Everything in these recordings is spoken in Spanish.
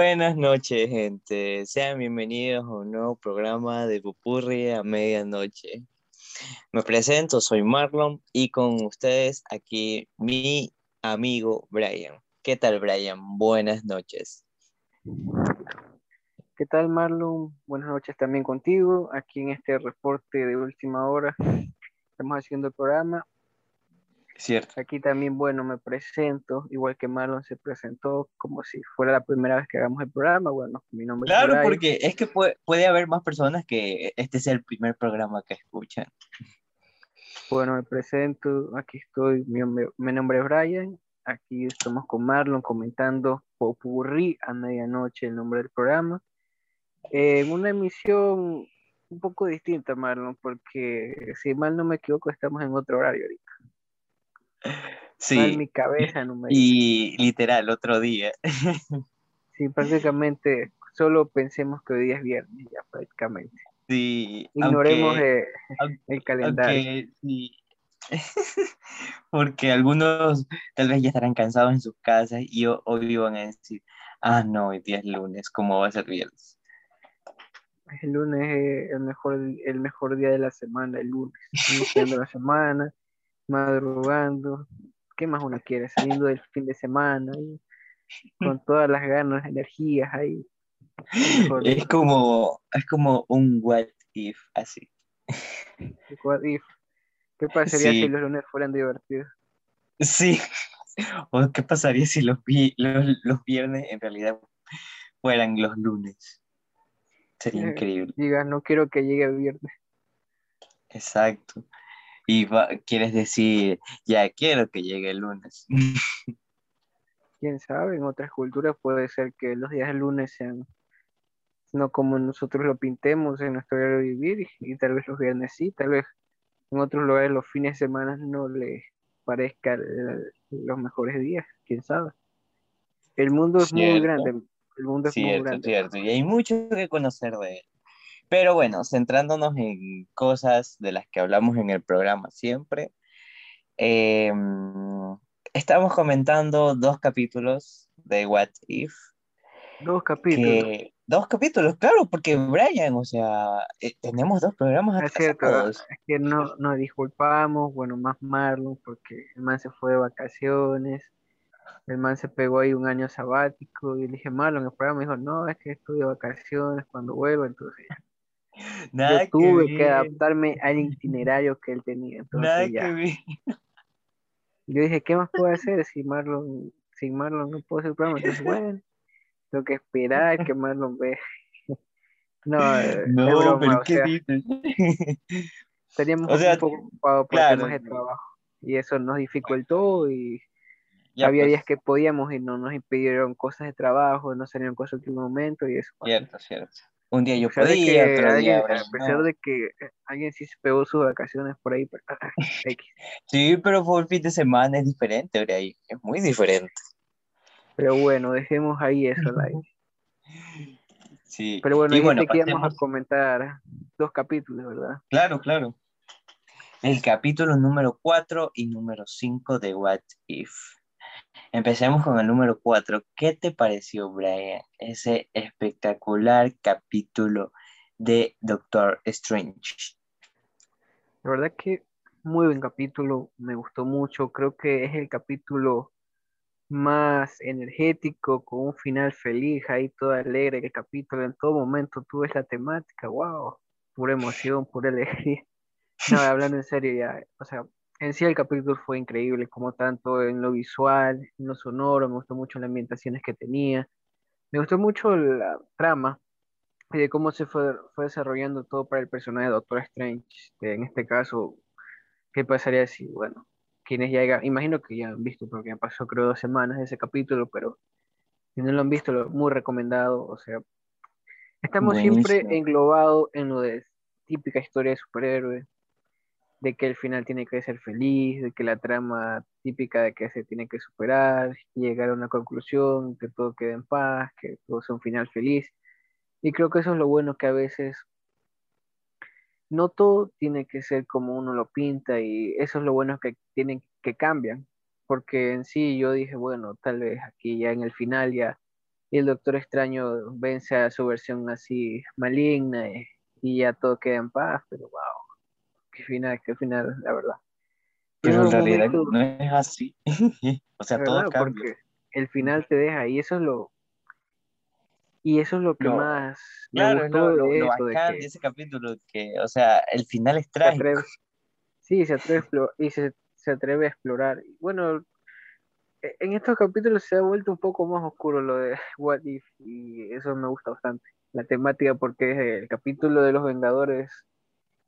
Buenas noches, gente. Sean bienvenidos a un nuevo programa de Pupurri a medianoche. Me presento, soy Marlon y con ustedes aquí mi amigo Brian. ¿Qué tal, Brian? Buenas noches. ¿Qué tal, Marlon? Buenas noches también contigo. Aquí en este reporte de última hora estamos haciendo el programa Cierto. Aquí también, bueno, me presento, igual que Marlon se presentó, como si fuera la primera vez que hagamos el programa. Bueno, mi nombre claro, es Claro, porque es que puede, puede, haber más personas que este sea el primer programa que escuchan. Bueno, me presento, aquí estoy, mi, mi nombre es Brian, aquí estamos con Marlon comentando Popurrí a medianoche, el nombre del programa. En una emisión un poco distinta, Marlon, porque si mal no me equivoco, estamos en otro horario ahorita. Sí. mi cabeza Y literal, otro día. Sí, prácticamente solo pensemos que hoy día es viernes, ya prácticamente. Sí. Ignoremos el calendario. sí. Porque algunos tal vez ya estarán cansados en sus casas y hoy van a decir, ah, no, hoy día es lunes, ¿cómo va a ser viernes? El lunes es el mejor, el mejor día de la semana, el lunes, iniciando la semana, madrugando, ¿qué más uno quiere? Saliendo del fin de semana, y con todas las ganas, energías ahí. Es como, es como un what if, así. What if. ¿Qué pasaría si los lunes fueran divertidos? Sí. ¿O qué pasaría si los, los, los viernes en realidad fueran los lunes? Sería eh, increíble. Diga, no quiero que llegue el viernes. Exacto y quieres decir, ya quiero que llegue el lunes. Quién sabe, en otras culturas puede ser que los días del lunes sean no como nosotros lo pintemos en nuestro diario de vivir y, tal vez los viernes sí, tal vez en otros lugares los fines de semana no le parezcan los mejores días, quién sabe. El mundo es muy grande, el mundo es muy grande. Cierto, y hay mucho que conocer de él. Pero bueno, centrándonos en cosas de las que hablamos en el programa siempre, em, estamos comentando dos capítulos de What If. Dos capítulos. dos capítulos, claro, porque Brian, o sea, eh, tenemos dos programas. Es cierto, es que no nos disculpamos, bueno, más Marlon, porque el man se fue de vacaciones, el man se pegó ahí un año sabático, y le dije, Marlon, el programa me dijo, no, es que estoy de vacaciones, cuando vuelvo, entonces yo tuve que, adaptarme al itinerario que él tenía. Entonces, ya. Yo dije, ¿qué más puedo hacer si Marlon, sin Marlon no puedo hacer el programa? Entonces, bueno, tengo que esperar que Marlon ve. no, no pero ¿qué dices? Teníamos un poco ocupados por claro. temas de trabajo y eso nos dificultó y había pues. días que podíamos y no nos impidieron cosas de trabajo, no salieron cosas en último momento y eso. Cierto, cierto. Un día yo podía, otro día. A pesar de que eh, alguien sí se pegó sus vacaciones por ahí. sí, pero por fin de semana es diferente, ahí. Es muy diferente. Pero bueno, dejemos ahí eso, like. Sí. Pero bueno, y bueno que íbamos a comentar dos capítulos, ¿verdad? Claro, claro. El capítulo número 4 y número 5 de What If. Empecemos con el número 4. ¿Qué te pareció, Brian? Ese espectacular capítulo de Doctor Strange. La verdad que muy buen capítulo, me gustó mucho. Creo que es el capítulo más energético, con un final feliz, ahí todo alegre el capítulo. En todo momento tú ves la temática, wow, pura emoción, pura alegría. No, hablando en serio ya, o sea, en sí el capítulo fue increíble, como tanto en lo visual, en lo sonoro, me gustó mucho las ambientaciones que tenía, me gustó mucho la trama y de cómo se fue, fue desarrollando todo para el personaje de Doctor Strange. En este caso, ¿qué pasaría si, bueno, quienes ya, imagino que ya han visto, porque ya pasó creo dos semanas ese capítulo, pero si no lo han visto, lo, muy recomendado, o sea, estamos siempre englobados en lo de típica historia de superhéroe, de que el final tiene que ser feliz, de que la trama típica de que se tiene que superar, llegar a una conclusión, que todo quede en paz, que todo sea un final feliz. Y creo que eso es lo bueno que a veces no todo tiene que ser como uno lo pinta y eso es lo bueno que tienen que cambian, porque en sí yo dije, bueno, tal vez aquí ya en el final ya y el Doctor Extraño vence a su versión así maligna y, ya todo queda en paz, pero wow, qué final, qué final, la verdad. Pero en realidad no es así. o sea, todo cambia. Porque el final te deja y eso es lo y eso es lo que más me gustó lo, de, eso, de, ese capítulo que o sea el final es trágico sí se atreve y se, se, atreve a explorar bueno e, en estos capítulos se ha vuelto un poco más oscuro lo de What If y eso me gusta bastante la temática porque el capítulo de los Vengadores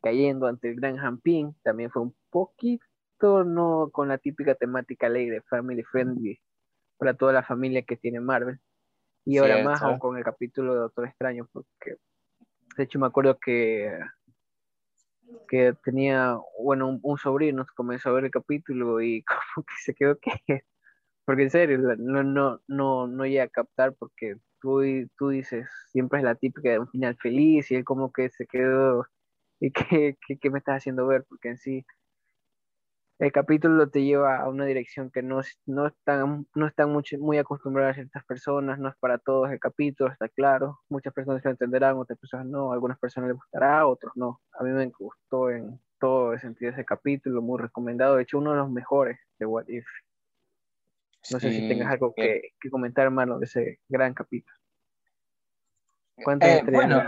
cayendo ante el Gran Jampín también fue un poquito no con la típica temática ley de family friendly para toda la familia que tiene Marvel. Y ahora más aún con el capítulo de Doctor Extraño, porque de hecho me acuerdo que, que tenía, bueno, un, sobrino comenzó a ver el capítulo y como que se quedó que, porque en serio, no, no, no, no llega a captar porque tú, tú dices, siempre es la típica de un final feliz y él como que se quedó, y qué, qué me estás haciendo ver, porque en sí el capítulo te lleva a una dirección que no, no están, no están mucho, muy acostumbradas ciertas personas, no es para todos el capítulo, está claro. Muchas personas lo entenderán, otras personas no, algunas personas les gustará, otros no. A mí me gustó en todo el sentido ese capítulo, muy recomendado, de hecho uno de los mejores de What If. No sé si tengas algo que, que, comentar, hermano, de ese gran capítulo. ¿Cuántas eh, Bueno,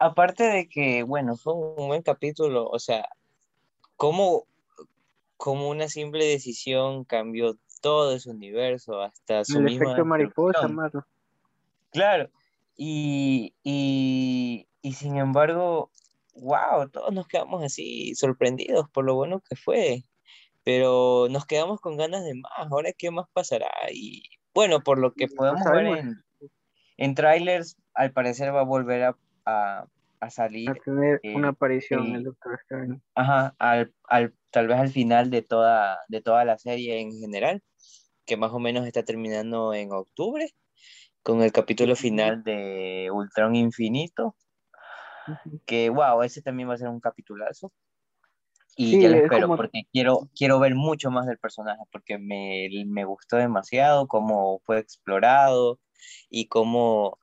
aparte de que, bueno, fue un buen capítulo, o sea, cómo, cómo una simple decisión cambió todo ese universo, hasta su El efecto mariposa, Marlo. Claro, y, y, y sin embargo, wow, todos nos quedamos así sorprendidos por lo bueno que fue, pero nos quedamos con ganas de más, ahora qué más pasará, y bueno, por lo que podemos ver en, en trailers, al parecer va a volver a, a salir. A tener una eh, aparición el, el Doctor Strange. Ajá, al, al, tal vez al final de toda, de toda la serie en general, que más o menos está terminando en octubre, con el capítulo final de Ultron Infinito, que wow, ese también va a ser un capitulazo. Y ya lo espero, porque quiero, quiero ver mucho más del personaje, porque me, me gustó demasiado cómo fue explorado y cómo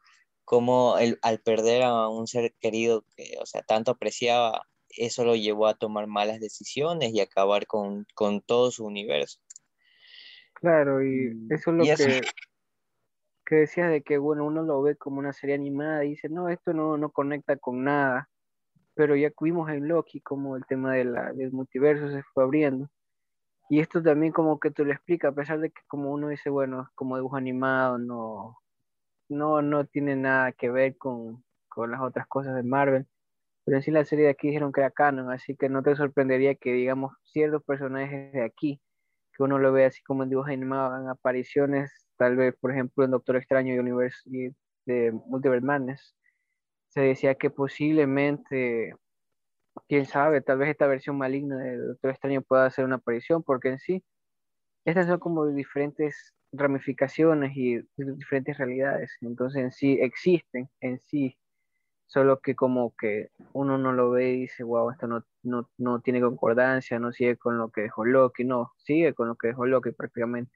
cómo el, al perder a un ser querido que, o sea, tanto apreciaba, eso lo llevó a tomar malas decisiones y acabar con, con todo su universo. Claro, y mm, eso es lo que, que decías de que, bueno, uno lo ve como una serie animada y dice, no, esto no, no conecta con nada, pero ya vimos en Loki como el tema de la, del multiverso se fue abriendo. Y esto también como que te lo explica, a pesar de que como uno dice, bueno, como dibujo animado, no, no, no tiene nada que ver con, las otras cosas de Marvel. Pero en sí la serie de aquí dijeron que era canon, así que no te sorprendería que, digamos, ciertos personajes de aquí, que uno lo ve así como en dibujos animados, en apariciones, tal vez, por ejemplo, en Doctor Extraño y de Multiverse Madness, se decía que posiblemente, quién sabe, tal vez esta versión maligna de Doctor Extraño pueda hacer una aparición, porque en sí, estas son como diferentes ramificaciones y diferentes realidades. Entonces en sí existen, en sí, solo que como que uno no lo ve y dice, wow, esto no, no, no tiene concordancia, no sigue con lo que dejó Loki, no, sigue con lo que dejó Loki prácticamente.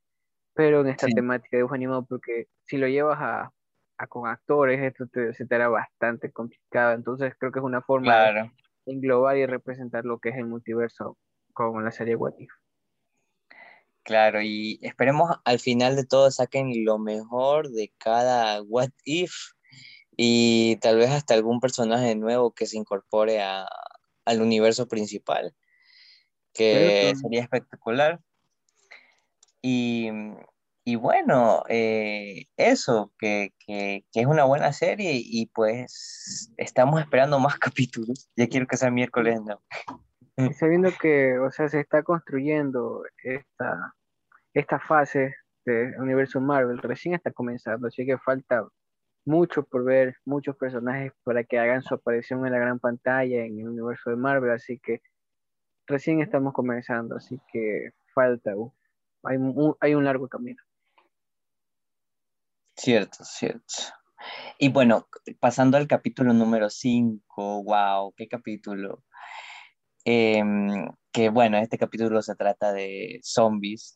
Pero en esta temática de dibujo animado, porque si lo llevas a, a con actores, esto te, se te hará bastante complicado. Entonces creo que es una forma de englobar y representar lo que es el multiverso con la serie What If. Claro, y esperemos al final de todo saquen lo mejor de cada What If y tal vez hasta algún personaje nuevo que se incorpore a, al universo principal, que sería espectacular. Y, y bueno, eh, eso, que, que, que, es una buena serie y pues estamos esperando más capítulos. Ya quiero que sea miércoles, ¿no? Y sabiendo que, o sea, se está construyendo esta, esta fase del universo Marvel, recién está comenzando, así que falta mucho por ver, muchos personajes para que hagan su aparición en la gran pantalla en el universo de Marvel, así que recién estamos comenzando, así que falta, uh, hay, un, hay un largo camino. Cierto, cierto. Y bueno, pasando al capítulo número 5, wow, qué capítulo. Em, que bueno, este capítulo se trata de zombies,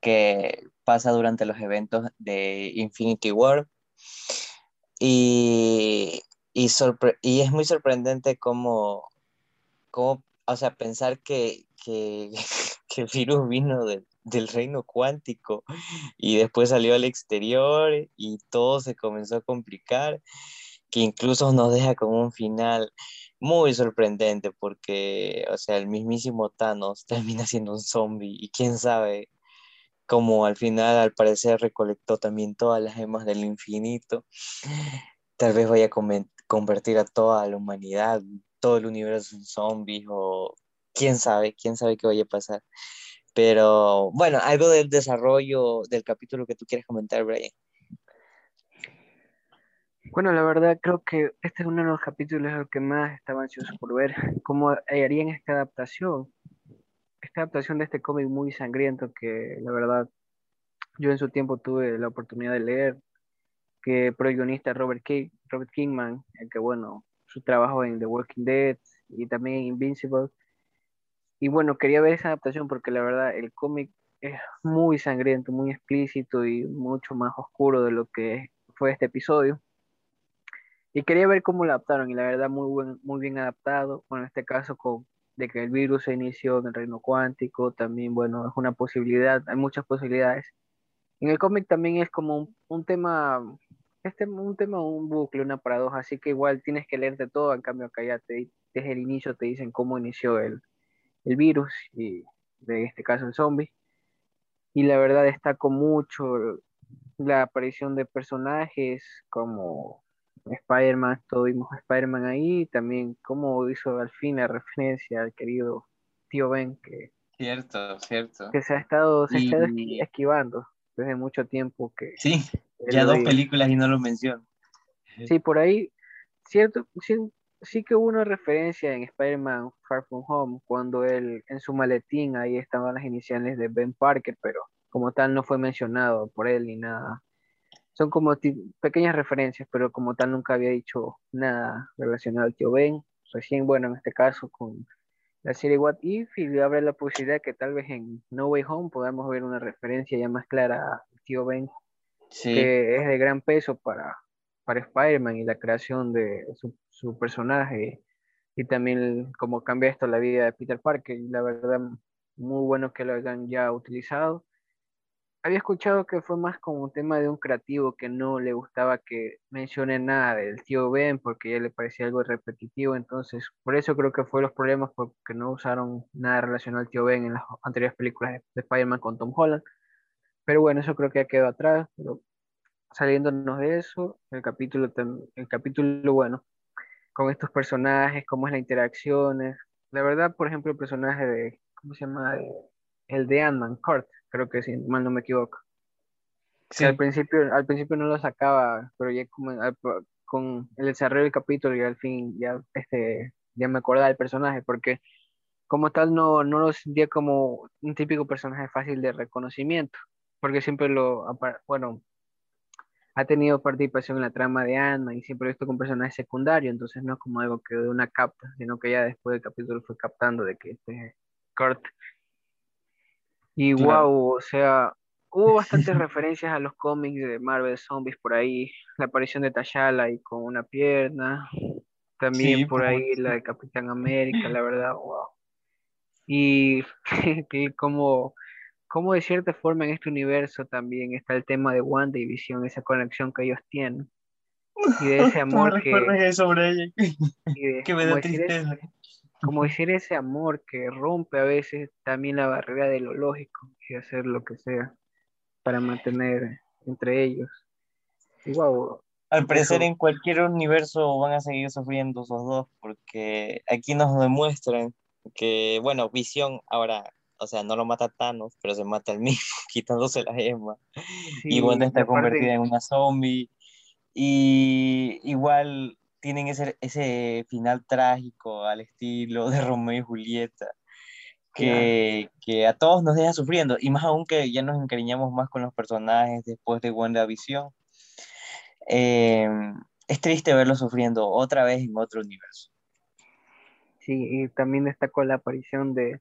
que pasa durante los eventos de Infinity War. Y, y, y es muy sorprendente cómo, cómo o sea, pensar que, que, que virus vino del reino cuántico y después salió al exterior y todo se comenzó a complicar, que incluso nos deja con un final muy sorprendente porque, o sea, el mismísimo Thanos termina siendo un zombie y quién sabe cómo al final al parecer recolectó también todas las gemas del infinito, tal vez vaya a convertir a toda la humanidad, todo el universo en zombies o quién sabe, quién sabe qué vaya a pasar. Pero bueno, algo del desarrollo del capítulo que tú quieres comentar, Brian. Bueno, la verdad creo que este es uno de los capítulos el que más estaba ansioso por ver, cómo harían esta adaptación, esta adaptación de este cómic muy sangriento que la verdad yo en su tiempo tuve la oportunidad de leer, que pro guionista Robert, King, Robert Kingman, el que bueno, su trabajo en The Walking Dead y también Invincible, y bueno, quería ver esa adaptación porque la verdad el cómic es muy sangriento, muy explícito y mucho más oscuro de lo que fue este episodio. Y quería ver cómo lo adaptaron y la verdad muy, buen, muy bien adaptado. Bueno, en este caso con, de que el virus se inició en el reino cuántico, también bueno, es una posibilidad, hay muchas posibilidades. En el cómic también es como un, tema, este, un tema, un bucle, una paradoja, así que igual tienes que leerte todo, en cambio acá ya te, desde el inicio te dicen cómo inició el, el virus y de este caso el zombie. Y la verdad destaco mucho la aparición de personajes como Spider-Man, todos vimos a Spider-Man ahí, también cómo hizo al fin la referencia al querido tío Ben que, cierto, cierto. que se ha estado, se esquivando desde mucho tiempo que sí, ya dos películas y no lo menciono. Sí, por ahí, cierto, sí que hubo una referencia en Spider-Man Far From Home cuando él en su maletín ahí estaban las iniciales de Ben Parker, pero como tal no fue mencionado por él ni nada. Son como pequeñas referencias, pero como tal nunca había dicho nada relacionado al tío Ben. Recién, bueno, en este caso con la serie What If y abre la posibilidad que tal vez en No Way Home podamos ver una referencia ya más clara al tío Ben, que es de gran peso para, para Spider-Man y la creación de su, su, personaje y también cómo cambia esto la vida de Peter Parker. Y la verdad, muy bueno que lo hayan ya utilizado. Había escuchado que fue más como un tema de un creativo que no le gustaba que mencione nada del tío Ben porque ya le parecía algo repetitivo, entonces por eso creo que fue los problemas porque no usaron nada relacionado al tío Ben en las anteriores películas de Spider-Man con Tom Holland. Pero bueno, eso creo que ya quedó atrás, pero saliéndonos de eso, el capítulo, el capítulo, bueno, con estos personajes, cómo es la interacciones. La verdad, por ejemplo, el personaje de, ¿cómo se llama? El de Ant-Man, Kurt, creo que si mal no me equivoco. Sí. al principio, al principio no lo sacaba, pero ya con el desarrollo del capítulo y al fin ya, este, ya me acordaba del personaje, porque como tal no, no lo sentía como un típico personaje fácil de reconocimiento, porque siempre lo, bueno, ha tenido participación en la trama de Anna y siempre visto con personaje secundario, entonces no es como algo que de una capta, sino que ya después del capítulo fue captando de que este Kurt. Y wow, o sea, hubo bastantes referencias a los cómics de Marvel Zombies por ahí, la aparición de T'Challa y con una pierna, también por ahí la de Capitán América, la verdad, wow. Y que como cómo de cierta forma en este universo también está el tema de Wanda y Visión, esa conexión que ellos tienen. Y de ese amor que... Eso, que me da tristeza. Ese, como decir ese amor que rompe a veces también la barrera de lo lógico y hacer lo que sea para mantener entre ellos. Y wow, al parecer en cualquier universo van a seguir sufriendo esos dos porque aquí nos demuestran que, bueno, Visión ahora o sea, no lo mata Thanos, pero se mata el mismo, quitándose la gema. y Wanda está convertida en una zombie. Y igual tienen ese, ese final trágico al estilo de Romeo y Julieta, que, que, a todos nos deja sufriendo, y más aún que ya nos encariñamos más con los personajes después de WandaVision. Eh, es triste verlo sufriendo otra vez en otro universo. Sí, y también destacó la aparición de,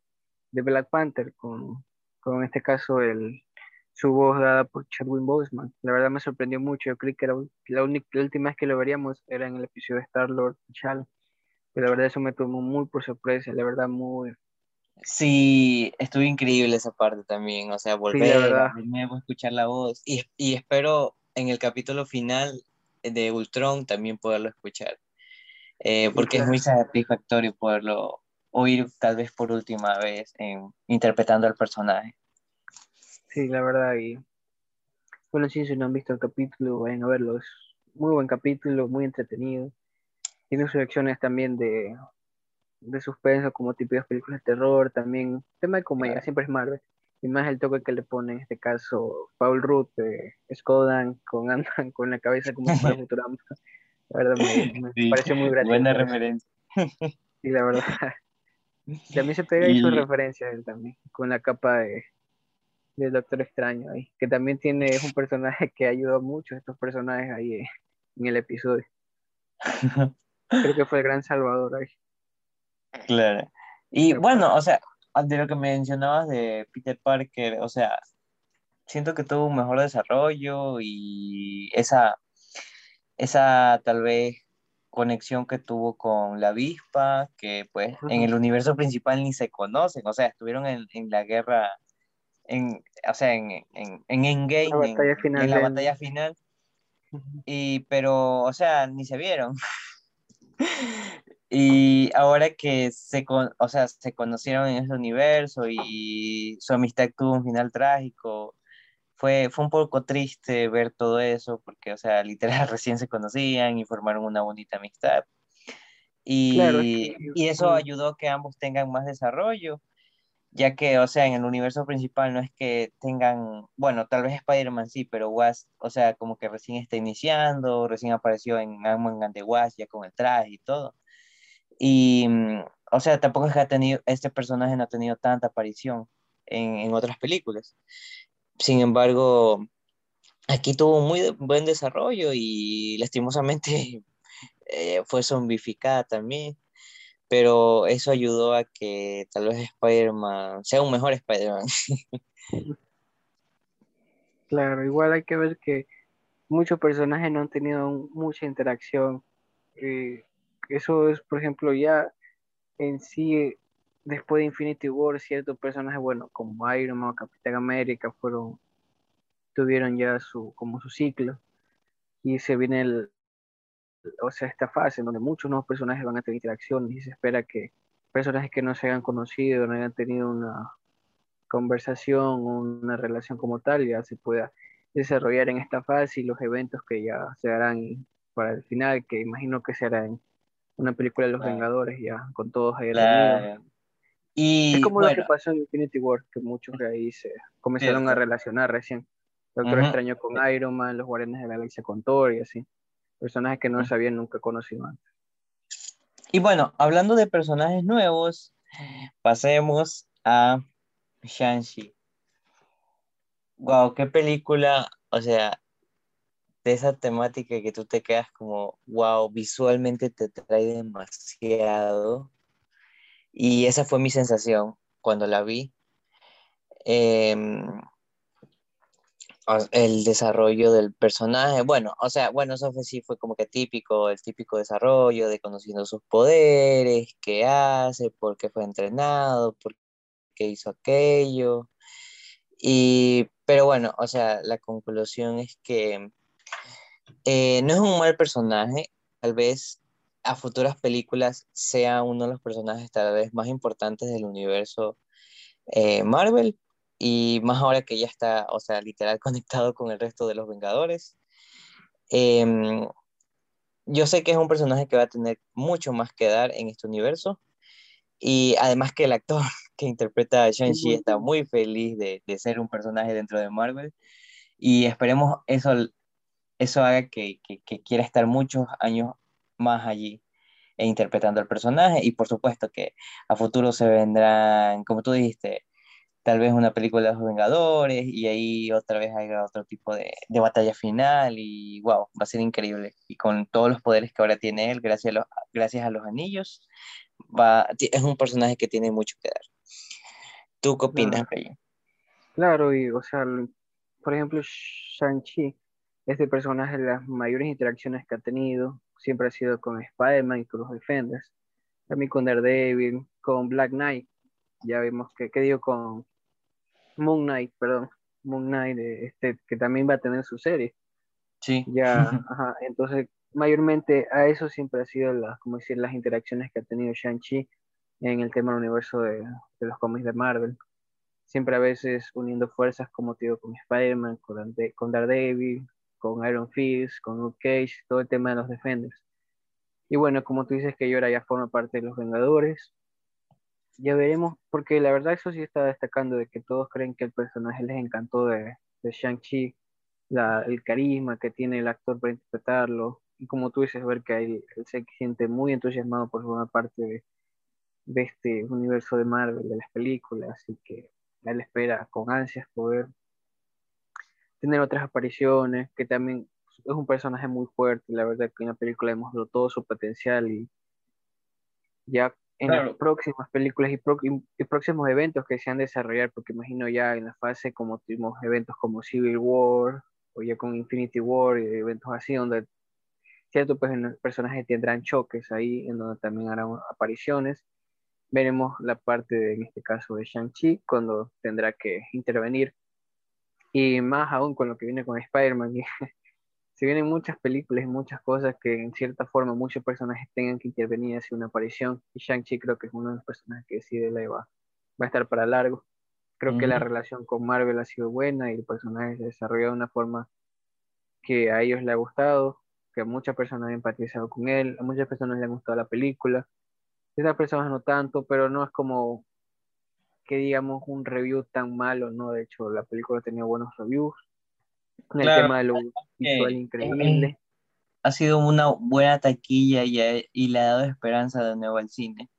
de Black Panther, con, con este caso el, su voz dada por Chadwick Boseman. La verdad me sorprendió mucho. Yo creí que era la, única, la última vez que lo veríamos era en el episodio de Star Lord T'Challa. Pero la verdad eso me tomó muy por sorpresa. La verdad muy... Sí, estuvo increíble esa parte también. O sea, volver a escuchar la voz. Y, y espero en el capítulo final de Ultron también poderlo escuchar. Eh, porque es muy satisfactorio poderlo oír tal vez por última vez interpretando al personaje. Sí, la verdad, y bueno, sí, si no han visto el capítulo, vayan a verlo, es muy buen capítulo, muy entretenido, tiene sus secciones también de, de suspenso, como típicas películas de terror, también tema de comedia, siempre es Marvel, y más el toque que le pone en este caso Paul Rudd de Skodan con Andan con la cabeza como para Futurama. La verdad me, parece muy gracioso. Buena referencia. Sí, la verdad. También se pega ahí su referencia él también, con la capa de, del Doctor Extraño ahí, que también tiene, es un personaje que ayudó mucho a estos personajes ahí eh, en el episodio. Creo que fue el gran salvador ahí. Claro. Y bueno, o sea, de lo que mencionabas de Peter Parker, o sea, siento que tuvo un mejor desarrollo y esa, esa tal vez conexión que tuvo con la avispa, que pues en el universo principal ni se conocen, o sea, estuvieron en, en la guerra, en, o sea, en, en, en Endgame, la batalla final, en, la batalla final, y, pero, o sea, ni se vieron. y ahora que se, o sea, se conocieron en ese universo y su amistad tuvo un final trágico, fue, fue un poco triste ver todo eso, porque, o sea, literal recién se conocían y formaron una bonita amistad. Y, y eso ayudó a que ambos tengan más desarrollo, ya que, o sea, en el universo principal no es que tengan, bueno, tal vez Spider-Man sí, pero Was, o sea, como que recién está iniciando, recién apareció en Ant-Man and the Wasp ya con el traje y todo. Y, mm, o sea, tampoco es que ha tenido, este personaje no ha tenido tanta aparición en, en otras películas. Sin embargo, aquí tuvo muy buen desarrollo y lastimosamente eh, fue zombificada también. Pero eso ayudó a que tal vez Spider-Man sea un mejor Spider-Man. Claro, igual hay que ver que muchos personajes no han tenido mucha interacción. Eh, eso es, por ejemplo, ya en sí después de Infinity War, ciertos personajes, bueno, como Iron Man, Capitán América, fueron, tuvieron ya su, como su ciclo. Y se viene el, o sea, esta fase en donde muchos nuevos personajes van a tener interacciones y se espera que personajes que no se hayan conocido, no hayan tenido una conversación, una relación como tal, ya se pueda desarrollar en esta fase y los eventos que ya se harán para el final, que imagino que será en una película de los Vengadores, ya con todos ahí y, es como lo que pasó en Infinity War, que muchos de ahí se comenzaron a relacionar recién. Doctor Extraño con Iron Man, los Guardianes de la Galaxia con Thor y así. Personajes que no se habían nunca conocido antes. Y bueno, hablando de personajes nuevos, pasemos a Shang-Chi. Wow, qué película, o sea, de esa temática que tú te quedas como, wow, visualmente te trae demasiado. Y esa fue mi sensación cuando la vi. Em, el desarrollo del personaje, bueno, o sea, bueno, eso fue, sí fue como que típico, el típico desarrollo de conociendo sus poderes, qué hace, por qué fue entrenado, por qué hizo aquello. Y, pero bueno, o sea, la conclusión es que eh, no es un mal personaje, tal vez a futuras películas sea uno de los personajes tal vez más importantes del universo eh, Marvel y más ahora que ya está, o sea, literal conectado con el resto de los Vengadores. Em, yo sé que es un personaje que va a tener mucho más que dar en este universo y además que el actor que interpreta a Shang-Chi está muy feliz de, de, ser un personaje dentro de Marvel y esperemos eso, eso haga que, que, que quiera estar muchos años más allí e interpretando al personaje y por supuesto que a futuro se vendrán, como tú dijiste, tal vez una película de los Vengadores y ahí otra vez haya otro tipo de, de, batalla final y wow, va a ser increíble. Y con todos los poderes que ahora tiene él, gracias a los, gracias a los anillos, va, es un personaje que tiene mucho que dar. ¿Tú qué opinas, Claro, claro y o sea, por ejemplo, Shang-Chi, este personaje, las mayores interacciones que ha tenido, siempre ha sido con Spider-Man y con los Defenders, también con Daredevil, con Black Knight, ya vemos que, ¿qué digo? Con Moon Knight, perdón, Moon Knight, este, que también va a tener su serie. Sí. Ya, ajá, entonces, mayormente a eso siempre ha sido las, como decir, las interacciones que ha tenido Shang-Chi en el tema del universo de, de los cómics de Marvel siempre a veces uniendo fuerzas, como te digo, con Spider-Man, con, con Daredevil, con Iron Fist, con Luke Cage, todo el tema de los Defenders. Y bueno, como tú dices que ahora ya forma parte de los Vengadores, ya veremos, porque la verdad eso sí está destacando de que todos creen que el personaje les encantó de, de Shang-Chi, el carisma que tiene el actor para interpretarlo, y como tú dices, ver que él, él se siente muy entusiasmado por formar parte de, este universo de Marvel, de las películas, y que él espera con ansias poder tener otras apariciones, que también es un personaje muy fuerte, la verdad que en la película demostró todo su potencial y ya en las próximas películas y, próximos eventos que se han de desarrollar, porque imagino ya en la fase como tuvimos eventos como Civil War o ya con Infinity War y eventos así donde cierto pues personajes tendrán choques ahí en donde también harán apariciones veremos la parte, en este caso, de Shang-Chi, cuando tendrá que intervenir. Y más aún con lo que viene con Spider-Man. Se vienen muchas películas y muchas cosas que en cierta forma muchos personajes tengan que intervenir y hacer una aparición. Y Shang-Chi creo que es uno de los personajes que decide la va, va a estar para largo. Creo que la relación con Marvel ha sido buena y el personaje se desarrolló de una forma que a ellos les ha gustado, que a muchas personas han empatizado con él, a muchas personas les ha gustado la película esas personas no tanto, pero no es como que digamos un review tan malo, ¿no? De hecho, la película tenía buenos reviews. El tema de lo visual increíble. Ha sido una buena taquilla y, y, le ha dado esperanza de nuevo al cine.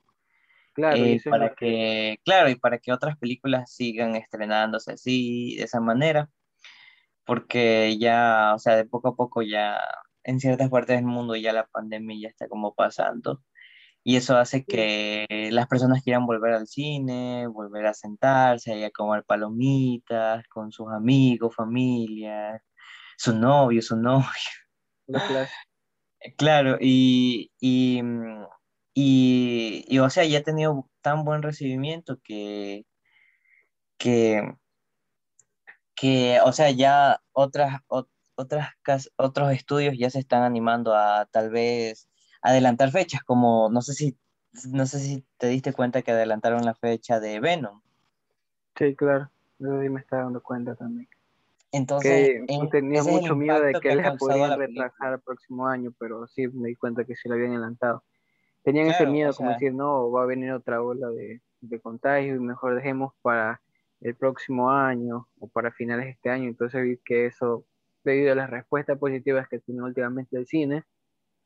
Claro, eh, para que, claro, y para que otras películas sigan estrenándose así, de esa manera, porque ya, o sea, de poco a poco ya, en ciertas partes del mundo ya la pandemia ya está como pasando, y eso hace que las personas quieran volver al cine, volver a sentarse, a comer palomitas con sus amigos, familia, su novio, su novio. Claro, y, y, y, o sea, ya ha tenido tan buen recibimiento que, que, que o sea, ya otras, otras, otros estudios ya se están animando a tal vez adelantar fechas, como no sé si, no sé si te diste cuenta que adelantaron la fecha de Venom. Sí, claro, yo me estaba dando cuenta también. Entonces, tenía mucho miedo de que, les podían retrasar el próximo año, pero sí me di cuenta que se lo habían adelantado. Tenían ese miedo, como decir, no, va a venir otra ola de, de contagio y mejor dejemos para el próximo año o para finales de este año. Entonces vi que eso, debido a las respuestas positivas que tiene últimamente el cine,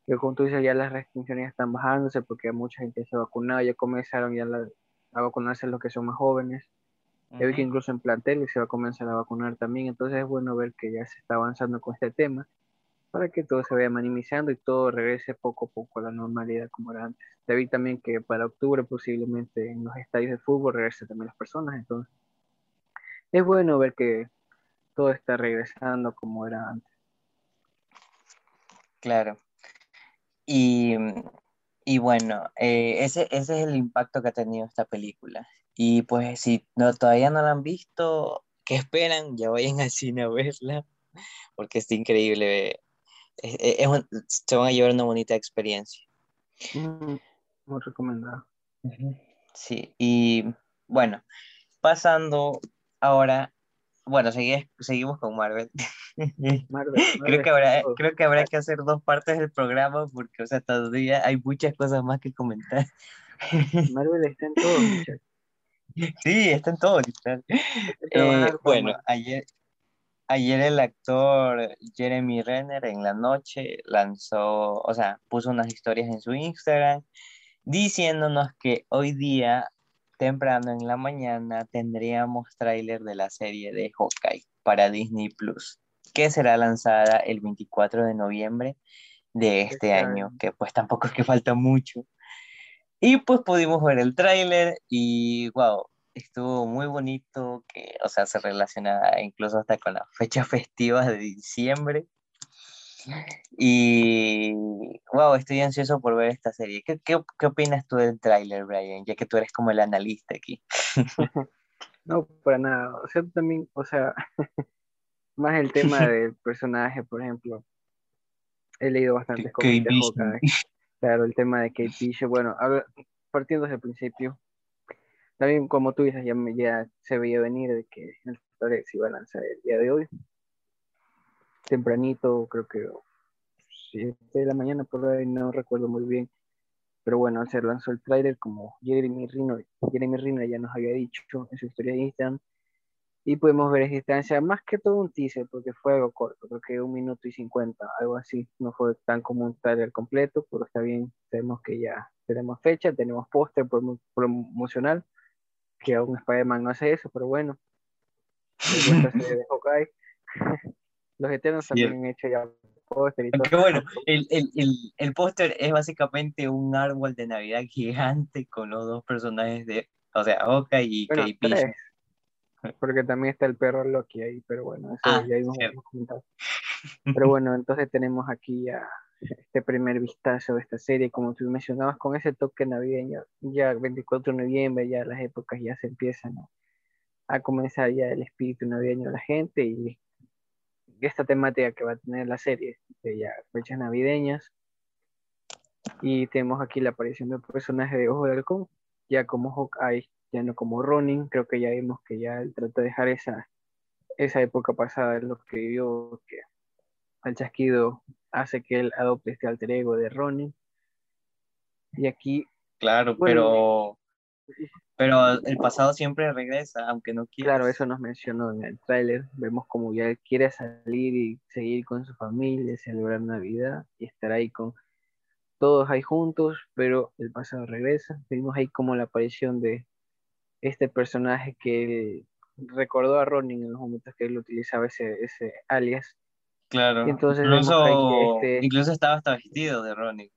que como tú dices, ya las restricciones están bajándose porque mucha gente se ha vacunado, ya comenzaron ya a vacunarse los que son más jóvenes. Ya vi que incluso en plantel se va a comenzar a vacunar también, entonces es bueno ver que ya se está avanzando con este tema para que todo se vaya minimizando y todo regrese poco a poco a la normalidad como era antes. Te vi también que para octubre posiblemente en los estadios de fútbol regresen también las personas, entonces es bueno ver que todo está regresando como era antes. Claro, y, y bueno, eh, ese, ese es el impacto que ha tenido esta película. Y pues si no, todavía no la han visto, ¿qué esperan? Ya vayan al cine a verla, porque está increíble. Es, se van a llevar una bonita experiencia. Mm, muy recomendado. Sí, y bueno, pasando ahora bueno, seguimos con Marvel. creo, que habrá, creo que habrá que hacer dos partes del programa porque, o sea, todavía hay muchas cosas más que comentar. Marvel está en todo, muchachos. Sí, está en todo, eh, bueno, ayer, ayer el actor Jeremy Renner en la noche lanzó, o sea, puso unas historias en su Instagram diciéndonos que hoy día temprano en la mañana tendríamos tráiler de la serie de Hawkeye para Disney Plus, que será lanzada el 24 de noviembre de este año, que pues tampoco es que falta mucho. Y pues pudimos ver el tráiler y wow, estuvo muy bonito, que, o sea, se relaciona incluso hasta con las fechas festivas de diciembre. Y, wow, estoy ansioso por ver esta serie. ¿Qué, qué, qué opinas tú del tráiler, Brian? Ya que tú eres como el analista aquí. no, para nada. O sea, también, o sea, más el tema del personaje, por ejemplo. He leído bastante cómics de Claro, el tema de Kate Bishop. Bueno, partiendo desde el principio, también como tú dices, ya, ya se veía venir de que el se iba a lanzar el día de hoy. Tempranito, creo que 7 de la mañana, por ahí no recuerdo muy bien. Pero bueno, se lanzó el trailer como Jeremy Rino, Jeremy Rino ya nos había dicho en su historia de Instagram. Y podemos ver esa distancia, más que todo un teaser, porque fue algo corto, creo que un minuto y cincuenta, algo así. No fue tan como un trailer completo, pero está bien, sabemos que ya tenemos fecha, tenemos póster promocional que aún Spider-Man no hace eso, pero bueno. de Los Eternos también han hecho ya póster y todo. bueno, el, el, el, el póster es básicamente un árbol de Navidad gigante con los dos personajes de, o sea, Oka y bueno, Kate Porque también está el perro Loki ahí, pero bueno, eso ah, ya hemos comentado. Pero bueno, entonces tenemos aquí ya este primer vistazo de esta serie, como tú mencionabas, con ese toque navideño, ya 24 de noviembre, ya las épocas ya se empiezan a, comenzar ya el espíritu navideño de la gente y esta temática que va a tener la serie, de ya fechas navideñas. Y tenemos aquí la aparición del personaje de Ojo de Halcón, ya como Hawkeye, ya no como Ronin, creo que ya vimos que ya él trata de dejar esa, esa época pasada, lo que vio que al chasquido hace que él adopte este alter ego de Ronnie. Y aquí. Claro, pero. Pero el pasado siempre regresa, aunque no quiera. Claro, eso nos mencionó en el tráiler. Vemos como ya él quiere salir y seguir con su familia, celebrar Navidad y estar ahí con todos ahí juntos, pero el pasado regresa. Vimos ahí como la aparición de este personaje que recordó a Ronin en los momentos que él utilizaba ese, ese alias Claro. entonces incluso, este incluso estaba hasta vestido de Ronnie.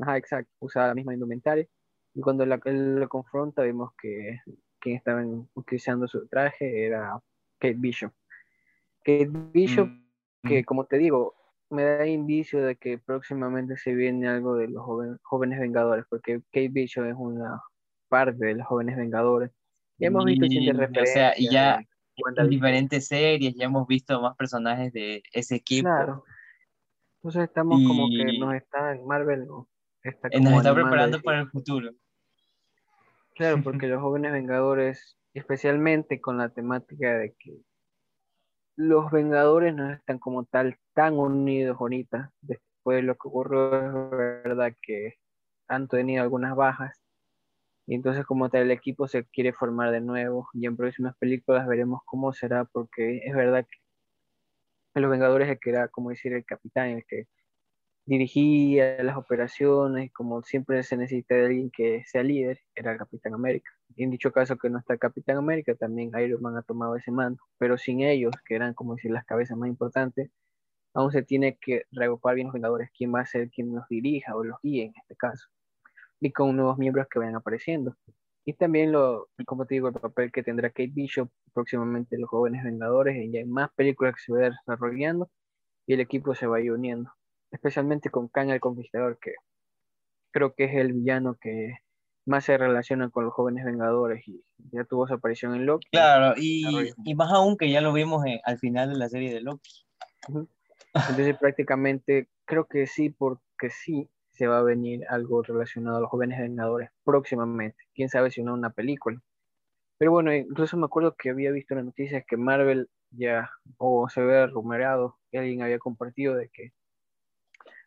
Ajá, exacto. Usaba la misma indumentaria. Y cuando la, él lo confronta, vemos que quien estaba utilizando su traje era Kate Bishop. Kate Bishop, mm, que mm. como te digo, me da indicio de que próximamente se viene algo de los jóvenes vengadores, porque Kate Bishop es una parte de los jóvenes vengadores. Ya hemos visto y, o sea, y ya, en diferentes series, ya hemos visto más personajes de ese equipo. Claro. Entonces estamos como que nos está en Marvel, ¿no? Está nos está preparando para el futuro. Claro, porque los jóvenes vengadores, especialmente con la temática de que los vengadores no están como tal tan unidos ahorita, después de lo que ocurrió, es verdad que han tenido algunas bajas, y entonces como tal el equipo se quiere formar de nuevo. Y en próximas películas veremos cómo será porque es verdad que los Vengadores el que era como decir el capitán, el que dirigía las operaciones, como siempre se necesita de alguien que sea líder, era el Capitán América. Y en dicho caso que no está Capitán América, también Iron Man ha tomado ese mando, pero sin ellos, que eran como decir las cabezas más importantes, aún se tiene que reagrupar bien los Vengadores, quién va a ser quien los dirija o los guíe en este caso y con nuevos miembros que vayan apareciendo. Y también, lo, como te digo, el papel que tendrá Kate Bishop próximamente los jóvenes Vengadores, y hay más películas que se van desarrollando y el equipo se va a uniendo, especialmente con Kang el Conquistador, que creo que es el villano que más se relaciona con los jóvenes Vengadores y ya tuvo su aparición en Loki. Claro, y, y más aún que ya lo vimos al final de la serie de Loki. Entonces prácticamente creo que sí, porque sí, se va a venir algo relacionado a los jóvenes vengadores próximamente. Quién sabe si no una película. Pero bueno, incluso me acuerdo que había visto una noticia que Marvel ya, o se había rumoreado, que alguien había compartido de que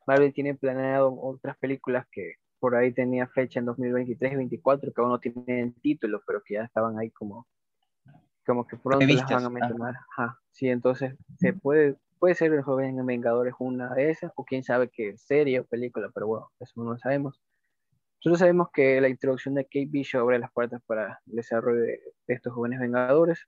Marvel tiene planeado otras películas que por ahí tenía fecha en 2023 y 2024, que aún no tienen título, pero que ya estaban ahí como, como que pronto las van a mencionar. Sí, entonces se puede Puede ser el joven Vengadores una de esas, o quién sabe qué serie o película, pero bueno, eso no lo sabemos. Solo sabemos que la introducción de Kate Bishop abre las puertas para el desarrollo de, estos jóvenes Vengadores.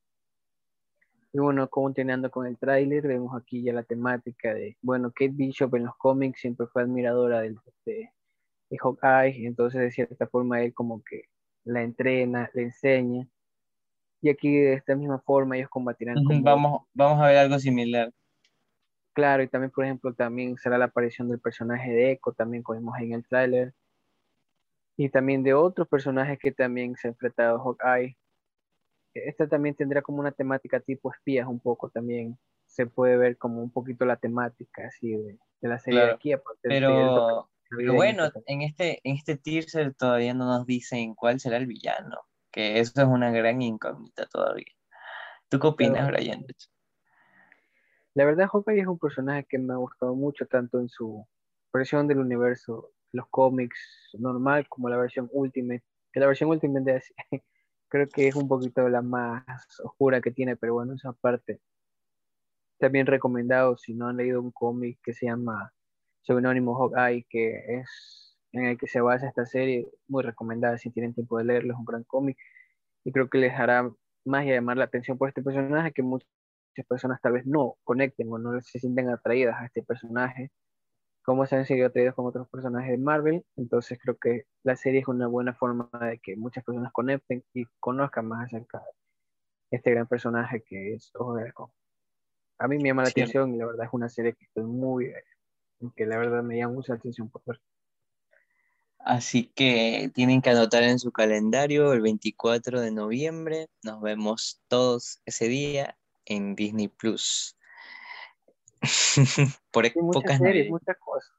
Y bueno, continuando con el tráiler, vemos aquí ya la temática de, bueno, Kate Bishop en los cómics siempre fue admiradora de, de, de Hawkeye, entonces de cierta forma él como que la entrena, le enseña. Y aquí de esta misma forma ellos combatirán. vamos, vamos a ver algo similar. Claro, y también, por ejemplo, también será la aparición del personaje de Echo, también como en el tráiler. Y también de otros personajes que también se han enfrentado a Hawkeye. Esta también tendrá como una temática tipo espías un poco también. Se puede ver como un poquito la temática así de, la serie de aquí. Pero, pero bueno, en este, en este teaser todavía no nos dicen cuál será el villano que eso es una gran incógnita todavía. ¿Tú qué opinas, Brian? La verdad, Hawkeye es un personaje que me ha gustado mucho, tanto en su versión del universo, los cómics normal, como la versión Ultimate. Que la versión Ultimate de creo que es un poquito la más oscura que tiene, pero bueno, esa parte. También recomendado, si no han leído un cómic que se llama Seudónimo Hawkeye, que es en el que se basa esta serie, muy recomendada si tienen tiempo de leerlo, es un gran cómic y creo que les hará más llamar la atención por este personaje que muchas personas tal vez no conecten o no se sienten atraídas a este personaje, como se han seguido atraídos con otros personajes de Marvel, entonces creo que la serie es una buena forma de que muchas personas conecten y conozcan más acerca de este gran personaje que es Ojo de A mí me llama la atención y la verdad es una serie que estoy muy, que la verdad me llama mucha atención por ver. Así que tienen que anotar en su calendario el 24 de noviembre. Nos vemos todos ese día en Disney Plus. Por muchas series, muchas cosas.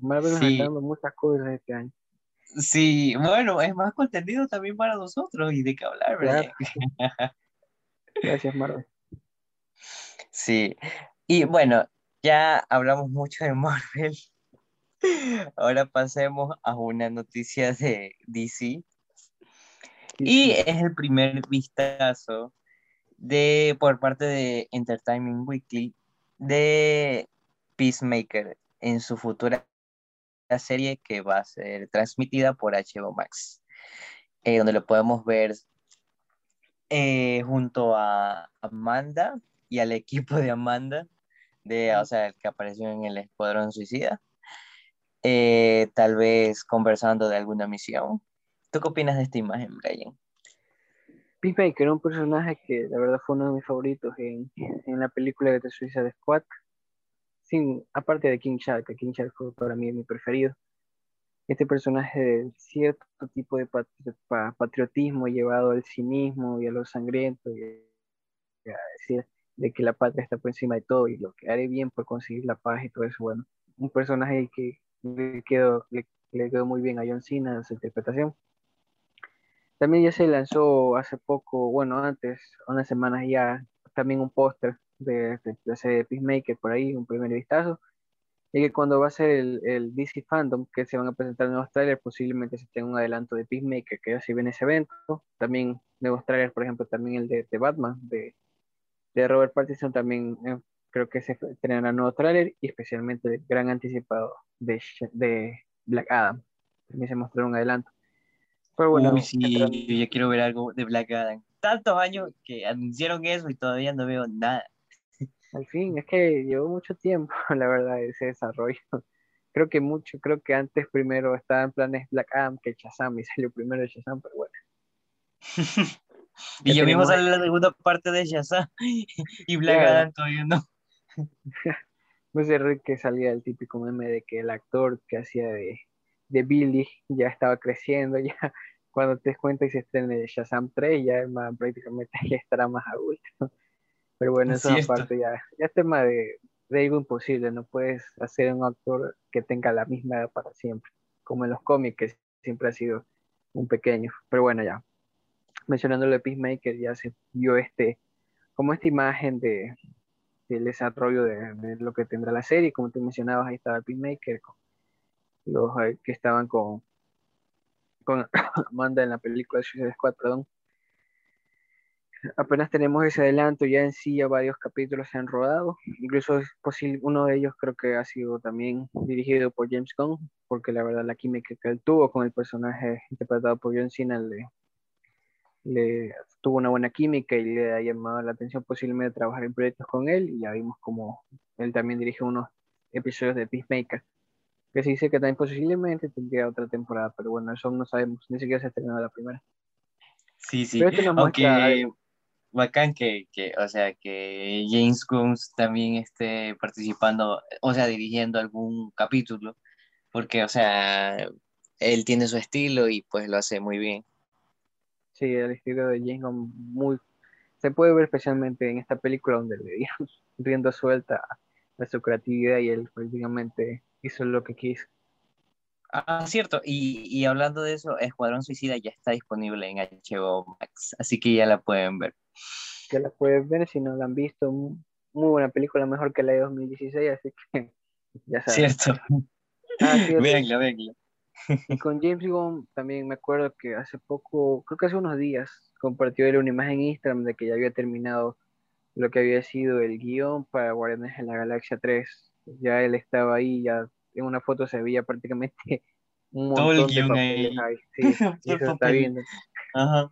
Marvel sí. dando muchas cosas este año. Sí, bueno, es más contenido también para nosotros y de qué hablar, ¿verdad? Gracias, Marvel. Sí, y bueno, ya hablamos mucho de Marvel. Ahora pasemos a una noticia de DC. Y es el primer vistazo de, por parte de Entertainment Weekly de Peacemaker en su futura serie que va a ser transmitida por HBO Max, eh, donde lo podemos ver eh, junto a Amanda y al equipo de Amanda, de, o sea, el que apareció en el Escuadrón Suicida. Eh, tal vez conversando de alguna misión. ¿Tú qué opinas de esta imagen, Brian? Peacemaker era un personaje que la verdad fue uno de mis favoritos en, en la película de The Suicide Squad. Sin, aparte de King Shark, que King Shark fue para mí mi preferido. Este personaje de cierto tipo de patriotismo llevado al cinismo y a lo sangriento, y a decir de que la patria está por encima de todo y lo que haré bien por conseguir la paz y todo eso. Bueno, un personaje que le quedó, le, quedó muy bien a John Cena su interpretación. También ya se lanzó hace poco, bueno, antes, unas semanas ya, también un póster de, de, serie Peacemaker por ahí, un primer vistazo. Y que cuando va a ser el, el DC Fandom, que se van a presentar nuevos trailers, posiblemente se tenga un adelanto de Peacemaker, que ya se viene ese evento. También nuevos trailers, por ejemplo, también el de, de Batman, de, de Robert Pattinson, también eh, creo que se estrenará nuevo trailer y especialmente el gran anticipado de, de Black Adam. También se mostró un adelanto. Pero bueno, Uy, sí, yo ya quiero ver algo de Black Adam. Tantos años que anunciaron eso y todavía no veo nada. Al fin, es que llevó mucho tiempo, la verdad, ese desarrollo. Creo que mucho, creo que antes primero estaba en planes Black Adam que Shazam y salió primero Shazam, pero bueno. y yo mismo sale la segunda parte de Shazam y Black Adam todavía no. pues de que salía el típico meme de que el actor que hacía de, de Billy ya estaba creciendo, ya cuando te das cuenta y se estrena de Shazam 3, ya prácticamente ya estará más adulto. Pero bueno, eso aparte ya, ya es tema de, de algo imposible, no puedes hacer un actor que tenga la misma edad para siempre, como en los cómics, que siempre ha sido un pequeño. Pero bueno, ya, mencionando de Peacemaker, ya se vio este, como esta imagen de, el desarrollo de, lo que tendrá la serie. Como tú mencionabas, ahí estaba Pinmaker, los que estaban con, con Amanda en la película Suicide Squad, perdón. Apenas tenemos ese adelanto, ya en sí ya varios capítulos se han rodado, incluso es posible, uno de ellos creo que ha sido también dirigido por James Gunn, porque la verdad la química que él tuvo con el personaje interpretado por John Cena le, le tuvo una buena química y le ha llamado la atención posiblemente trabajar en proyectos con él. Y ya vimos como él también dirige unos episodios de Peacemaker que se dice que también posiblemente tendría otra temporada pero bueno eso no sabemos ni siquiera se ha terminado la primera Sí, sí. Pero esto nos Aunque muestra bacán que, que, o sea, que James Gunn también esté participando, o sea, dirigiendo algún capítulo, porque, o sea, él tiene su estilo y pues lo hace muy bien. Sí, el estilo de James Gunn muy se puede ver especialmente en esta película donde le dieron rienda suelta a su creatividad y él prácticamente hizo lo que quiso. Ah, cierto. Y, y hablando de eso, Escuadrón Suicida ya está disponible en HBO Max, así que ya la pueden ver. Ya la pueden ver si no la han visto. Muy buena película, mejor que la de 2016, así que ya saben. Cierto. Ah, sí. Véanla, véanla. Y con James Gunn también me acuerdo que hace poco, creo que hace unos días, compartió él una imagen en Instagram de que ya había terminado lo que había sido el guion para Guardianes de la Galaxia 3. Ya él estaba ahí, ya en una foto se veía prácticamente un Todo el montón de guion papeles ahí. Sí, eso está viendo. Ajá.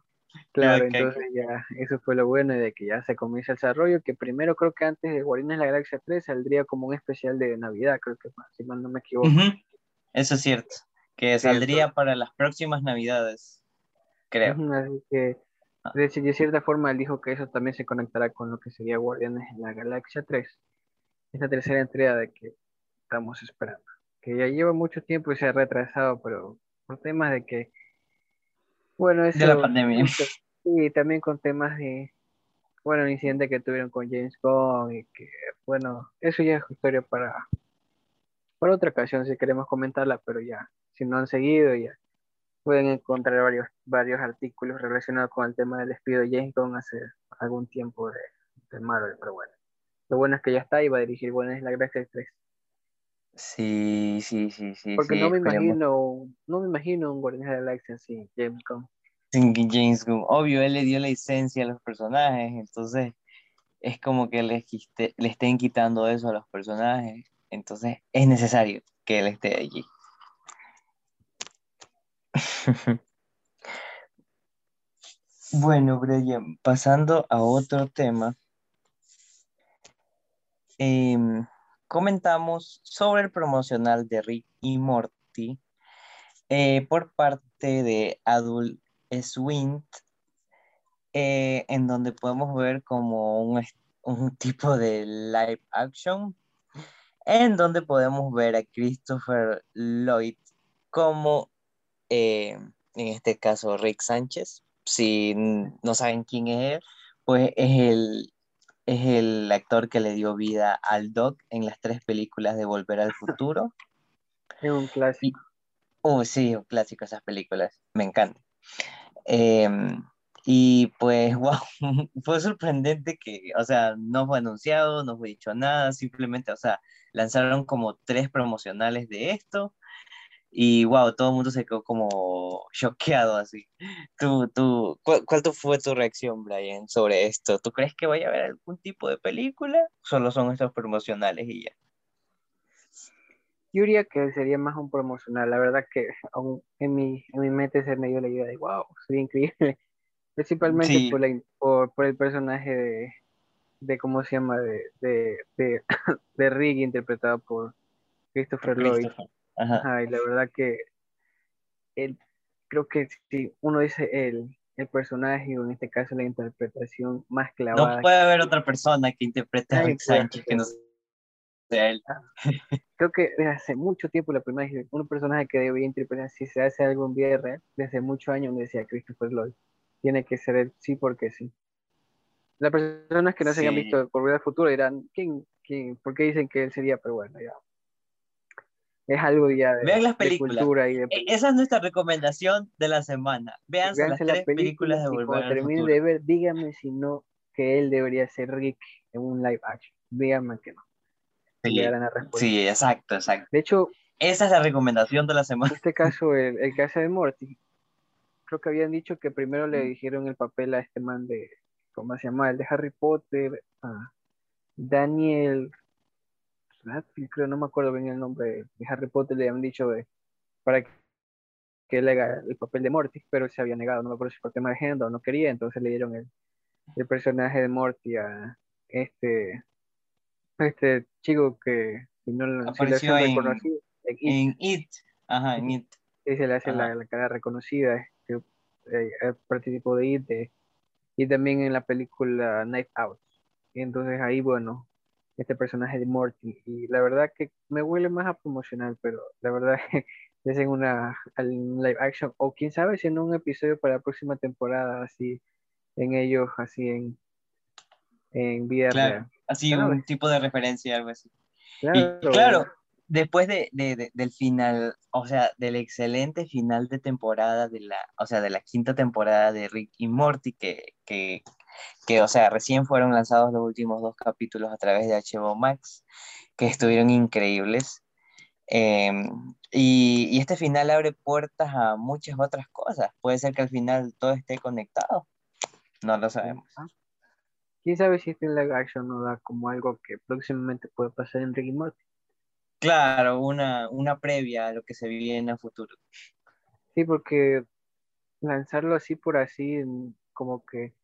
Claro, entonces ya, eso fue lo bueno de que ya se comienza el desarrollo, que primero creo que antes de Guardianes de la Galaxia 3 saldría como un especial de Navidad, creo que si mal no me equivoco. Eso es cierto. Que Sí, saldría para las próximas navidades, creo. Así que, Ah. de, de cierta forma, él dijo que eso también se conectará con lo que sería Guardianes de la Galaxia 3. Esta tercera entrega de que estamos esperando. Que ya lleva mucho tiempo y se ha retrasado, pero por temas de que, bueno, eso, De la pandemia. sí, también con temas de, bueno, el incidente que tuvieron con James Gunn y que, bueno, eso ya es historia para, para otra ocasión si queremos comentarla, pero ya, si no han seguido, ya pueden encontrar varios, varios artículos relacionados con el tema del despido de James Gunn hace algún tiempo de, de Marvel, pero bueno. Lo bueno es que ya está y va a dirigir Guardianes de la Galaxia 3. Sí, sí, sí, sí. Porque sí, no me esperemos. imagino, no me imagino un Guardianes de la Galaxia sin James Gunn. Sin James Gunn. Obvio, él le dio la licencia a los personajes, entonces es como que les quiste- le estén quitando eso a los personajes. Entonces es necesario que él esté allí. Bueno, Brian, pasando a otro tema, em, comentamos sobre el promocional de Rick y Morty eh, por parte de Adult Swim, eh, en donde podemos ver como un, un tipo de live action, en donde podemos ver a Christopher Lloyd como, eh, en este caso, Rick Sánchez. Si no saben quién es él, pues es el, es el actor que le dio vida al Doc en las tres películas de Volver al Futuro. Es un clásico. Oh, sí, un clásico esas películas, me encantan. Em, y pues, wow, fue sorprendente que, o sea, no fue anunciado, no fue dicho nada, simplemente, o sea, lanzaron como tres promocionales de esto y wow, todo el mundo se quedó como choqueado así. Tú, tú, ¿cuál, cuál fue tu reacción, Brian, sobre esto? ¿Tú crees que vaya a haber algún tipo de película? Solo son estos promocionales y ya. Yo diría que sería más un promocional. La verdad que aún en mi, en mi mente se me dio la idea de wow, sería increíble. Principalmente Sí. por, la, por, por el personaje de, de ¿cómo se llama? De, de, de, de Rick interpretado por Christopher Lloyd. Ajá. Ajá, y la verdad que él, creo que si uno dice el, el personaje, o en este caso la interpretación más clavada. No puede haber otra persona que interprete a Rick Sánchez que no sea él. Creo que desde hace mucho tiempo la primera vez que un personaje que debía interpretar, si se hace algún día real, desde muchos años me decía Christopher Lloyd. Tiene que ser él, sí porque sí. Las personas que no se hayan Sí. visto por vida futuro dirán, ¿quién, quién, ¿por qué dicen que él sería? Pero bueno, ya. Es algo ya de, Vean las de películas. cultura y de E- Esa es nuestra recomendación de la semana. Véanse las tres películas de Volver cuando Futuro. de ver, díganme si no que él debería ser Rick en un live action. Díganme que no. Sí, sí, exacto, exacto. De hecho, Esa es la recomendación de la en semana. este caso, el, el que hace de Morty, creo que habían dicho que primero le Mm. dijeron el papel a este man de, ¿cómo se llama? El de Harry Potter, a Daniel Radcliffe, creo, no me acuerdo bien el nombre de, de Harry Potter, le habían dicho de, para que él haga el papel de Morty, pero se había negado, no me acuerdo si por tema de género o no quería, entonces le dieron el, el personaje de Morty a este, a este chico que si no lo- si le Apareció en- reconocido, en It, En It. Ajá, en It. y se le hace la, la cara reconocida, que eh, eh, participó de IT y también en la película Night Out. Y entonces ahí, bueno, este personaje de Morty. Y la verdad que me huele más a promocional, pero la verdad es en una live action, o quién sabe si en un episodio para la próxima temporada, así en ellos, así en, en vida claro, Así un tipo de referencia, algo así. Claro, claro después de, del final, o sea, del excelente final de temporada de la, o sea, de la quinta temporada de Rick y Morty, que, que, que, o sea, recién fueron lanzados los últimos dos capítulos a través de HBO Max, que estuvieron increíbles. Em, y, y, este final abre puertas a muchas otras cosas. Puede ser que al final todo esté conectado. No lo sabemos. ¿Quién sabe si este live action no da como algo que próximamente puede pasar en Rick y Morty? Claro, una, una previa a lo que se viene a futuro. Sí, porque lanzarlo así por así, como que...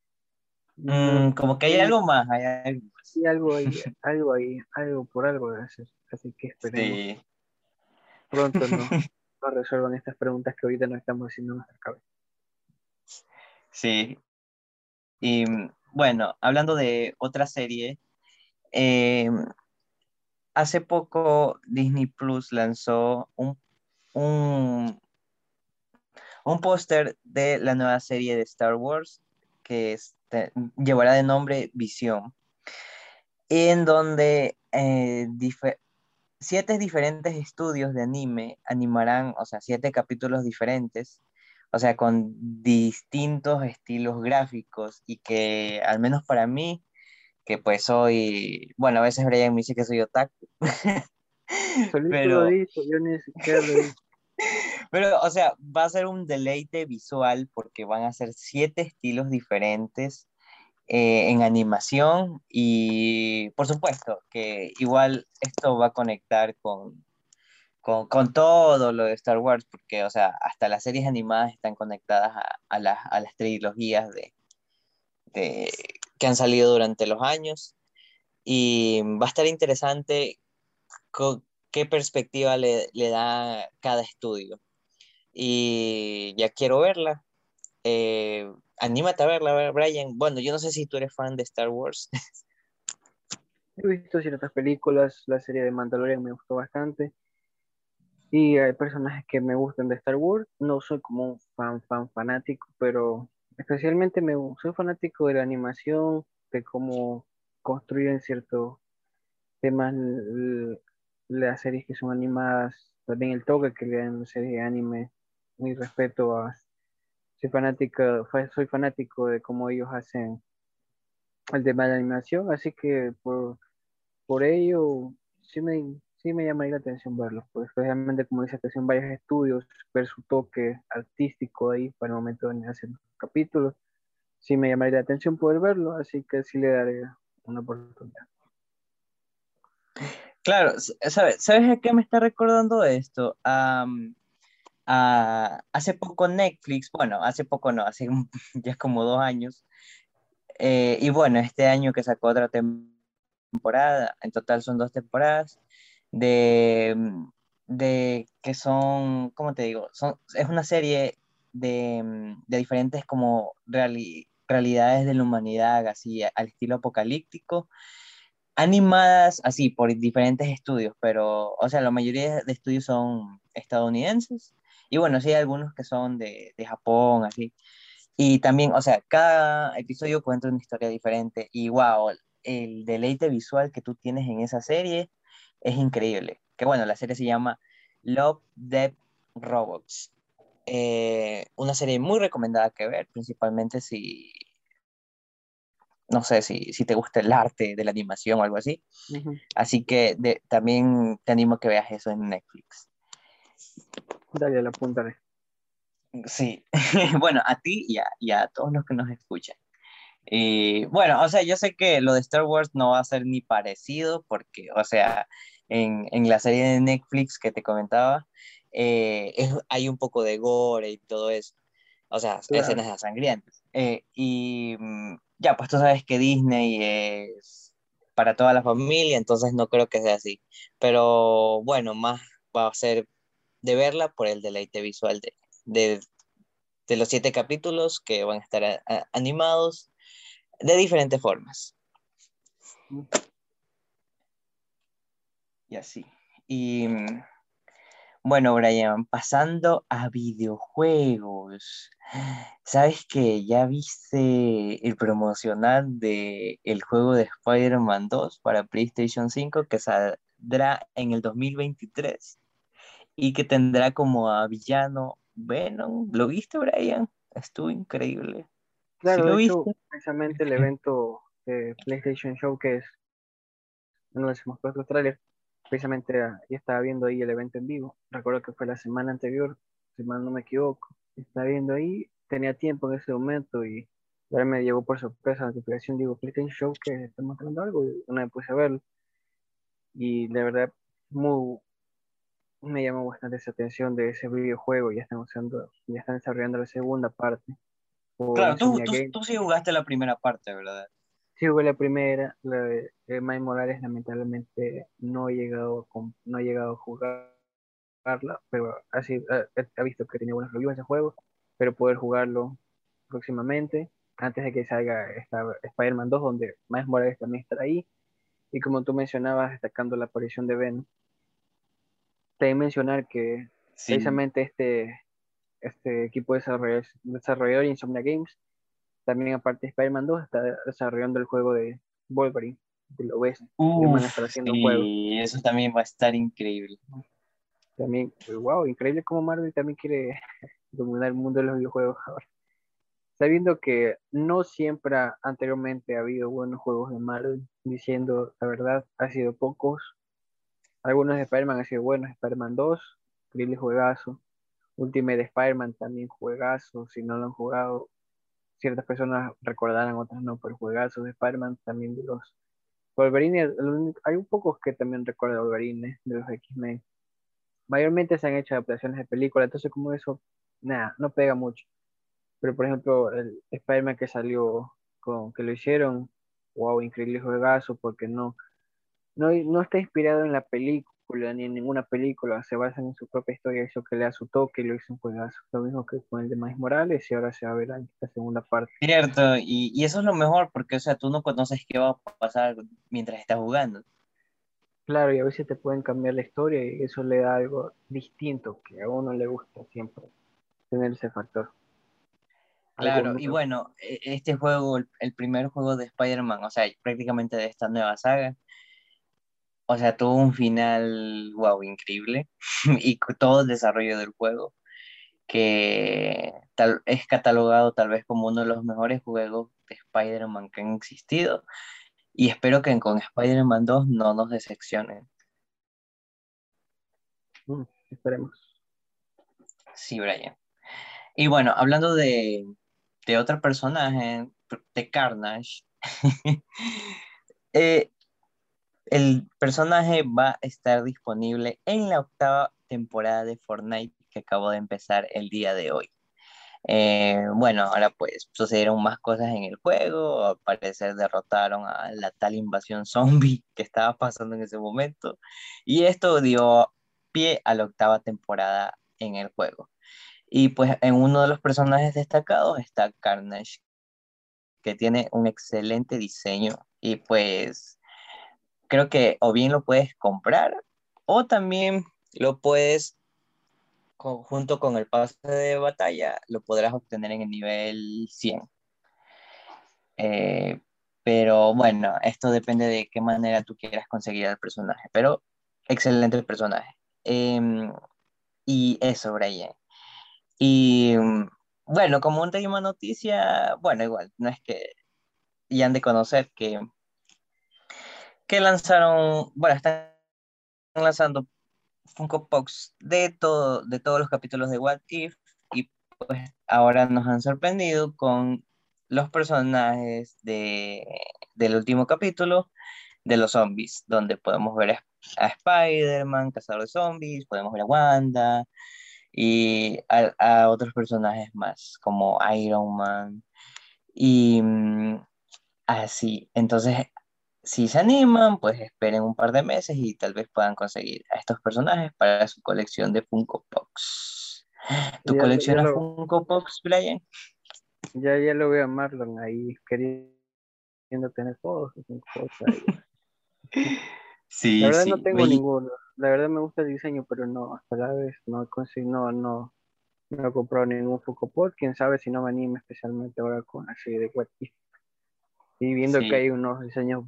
Mm, como que hay algo más, hay algo más. Sí, algo ahí, algo ahí, algo por algo de hacer. Así que esperemos. Sí. Pronto no, no resuelvan estas preguntas que ahorita nos estamos haciendo en nuestra cabeza. Sí. Y bueno, hablando de otra serie, eh, hace poco Disney Plus lanzó un, un, póster de la nueva serie de Star Wars que este, llevará de nombre Visión, en donde eh, siete diferentes estudios de anime animarán, o sea, siete capítulos diferentes, o sea, con distintos estilos gráficos y que al menos para mí que pues soy, bueno, a veces Brian me dice que soy otaku. pero, pero, o sea, va a ser un deleite visual porque van a ser siete estilos diferentes eh, en animación y por supuesto que igual esto va a conectar con, con, con, todo lo de Star Wars, porque, o sea, hasta las series animadas están conectadas a, a, a las trilogías de, de, que han salido durante los años y va a estar interesante qué perspectiva le, da cada estudio. Y ya quiero verla. Eh, anímate a verla, Brian. Bueno, yo no sé si tú eres fan de Star Wars. He visto ciertas películas, la serie de Mandalorian me gustó bastante. Y hay personajes que me gustan de Star Wars. No soy como un fan, fan fanático, pero especialmente me, soy fanático de la animación, de cómo construyen ciertos temas las series que son animadas, también el toque que le dan las series de anime, mi respeto a soy fanático, soy fanático de cómo ellos hacen el tema de la animación, así que por, por ello sí me, sí me llamaría la atención verlos, pues especialmente como dice, que son varios estudios, ver su toque artístico ahí para el momento de hacer capítulos, sí me llamaría la atención poder verlo, así que sí le daré una oportunidad. Claro, ¿sabes, ¿sabes a qué me está recordando esto? Hace poco Netflix, bueno, hace poco no, hace ya como dos años, eh, y bueno, este año que sacó otra temporada, en total son dos temporadas, de, de que son, ¿cómo te digo? Es una serie de, de diferentes como realidades de la humanidad, así al estilo apocalíptico, animadas así por diferentes estudios, pero, o sea, la mayoría de estudios son estadounidenses, y bueno, sí hay algunos que son de, de Japón, así. Y también, o sea, cada episodio cuenta una historia diferente, y wow, el deleite visual que tú tienes en esa serie es increíble. Que bueno, la serie se llama Love, Death, Robots. Eh, una serie muy recomendada que ver, principalmente si, no sé, si, si te gusta el arte de la animación o algo así. Así que también te animo a que veas eso en Netflix. Dale, la apuntaré. Sí, bueno, a ti y a, y a, todos los que nos escuchan. Y bueno, o sea, yo sé que lo de Star Wars no va a ser ni parecido porque, o sea, en, en la serie de Netflix que te comentaba, eh, hay un poco de gore y todo eso. O sea, escenas sangrientas. Eh, y mm, ya, pues tú sabes que Disney es para toda la familia, entonces no creo que sea así. Pero bueno, más va a ser de verla por el deleite visual de, de de los siete capítulos que van a estar animados de diferentes formas. Y así. Y bueno, Brian, pasando a videojuegos. ¿Sabes que ya viste el promocional de el juego de Spider-Man 2 para PlayStation 5 que saldrá en el 2023 y que tendrá como a villano Venom? ¿Lo viste, Brian? Estuvo increíble. Claro, lo viste? precisamente el evento de PlayStation Showcase, no les puesto el trailer, precisamente ya estaba viendo ahí el evento en vivo. Recuerdo que fue la semana anterior, si mal no me equivoco. Estaba viendo ahí, tenía tiempo en ese momento y me llegó por sorpresa la notificación, digo, PlayStation Show que está mostrando algo y una vez puse a verlo. Y de verdad, muy, me llamó bastante esa atención de ese videojuego. Ya están usando, ya están desarrollando la segunda parte. Claro, tú, tú, tú, sí jugaste la primera parte, ¿verdad? Sí, jugué la primera, la de, Miles Morales, lamentablemente no he llegado a, no he llegado a jugarla, pero así ha, visto que tenía buenos reviews ese juego, pero poder jugarlo próximamente, antes de que salga Spider-Man 2, donde Miles Morales también estará ahí, y como tú mencionabas, destacando la aparición de Ben, que mencionar que precisamente este, este equipo de desarrollador, desarrollador Insomnia Games también aparte de Spider-Man 2 está desarrollando el juego de Wolverine, de lo ves. sí, eso también va a estar increíble. También, wow, increíble como Marvel también quiere dominar el mundo de los videojuegos ahora. Sabiendo que no siempre anteriormente ha habido buenos juegos de Marvel, diciendo la verdad, ha sido pocos. Algunos de Spider-Man han sido buenos, Spider-Man 2, increíble juegazo. Ultimate Spider-Man también juegazo, si no lo han jugado, ciertas personas recordarán, otras no, por juegazos de Spider-Man, también de los Wolverine, hay un pocos que también recuerdan Wolverine, de los X-Men. Mayormente se han hecho adaptaciones de películas, entonces como eso, nada, no pega mucho. Pero por ejemplo, el Spider-Man que salió con, que lo hicieron, wow, increíble juegazo, porque no, no, no está inspirado en la película ni en ninguna película, se basa en su propia historia, eso que le da su toque y lo hizo un juegazo. Lo mismo que con el de Miles Morales y ahora se va a ver en esta segunda parte. Cierto, y, y, eso es lo mejor, porque o sea, tú no conoces qué va a pasar mientras estás jugando. Claro, y a veces te pueden cambiar la historia y eso le da algo distinto que a uno le gusta siempre tener ese factor. Claro, y bueno, e, este juego, el primer juego de Spider-Man, o sea, prácticamente de esta nueva saga, o sea, tuvo un final, wow, increíble, y todo el desarrollo del juego, que tal, es catalogado tal vez como uno de los mejores juegos de Spider-Man que han existido, y espero que con Spider-Man 2 no nos decepcionen. Mm, esperemos. Sí, Brian. Y bueno, hablando de, de otro personaje, de Carnage, eh, el personaje va a estar disponible en la octava temporada de Fortnite que acabó de empezar el día de hoy. Eh, bueno, ahora pues sucedieron más cosas en el juego, al parecer derrotaron a la tal invasión zombie que estaba pasando en ese momento y esto dio pie a la octava temporada en el juego. Y pues en uno de los personajes destacados está Carnage, que tiene un excelente diseño y pues creo que o bien lo puedes comprar o también lo puedes, junto con el pase de batalla, lo podrás obtener en el nivel 100. Eh, pero bueno, esto depende de qué manera tú quieras conseguir al personaje. Pero excelente el personaje. Em, y eso, Brian. Y bueno, como última noticia, bueno, igual, no es que ya han de conocer que que lanzaron, bueno, están lanzando Funko Pops de, todo, de todos los capítulos de What If y pues ahora nos han sorprendido con los personajes de, del último capítulo de los zombies, donde podemos ver a, Spider-Man, cazador de zombies, podemos ver a Wanda y a, a otros personajes más como Iron Man y mm, así. Entonces si se animan, pues esperen un par de meses y tal vez puedan conseguir a estos personajes para su colección de Funko Pops. ¿Tú Ya- coleccionas ya lo- Funko Pops, Brian? Ya, ya lo veo a Marlon ahí queriendo tener todos sus Funko Pops ahí. Sí, La verdad sí. no tengo ninguno. La verdad me gusta el diseño, pero no, hasta la vez no consigo, no, no, no he comprado ningún Funko Pop. Quién sabe si no me anime especialmente ahora con la serie de What If. Y viendo Sí. que hay unos diseños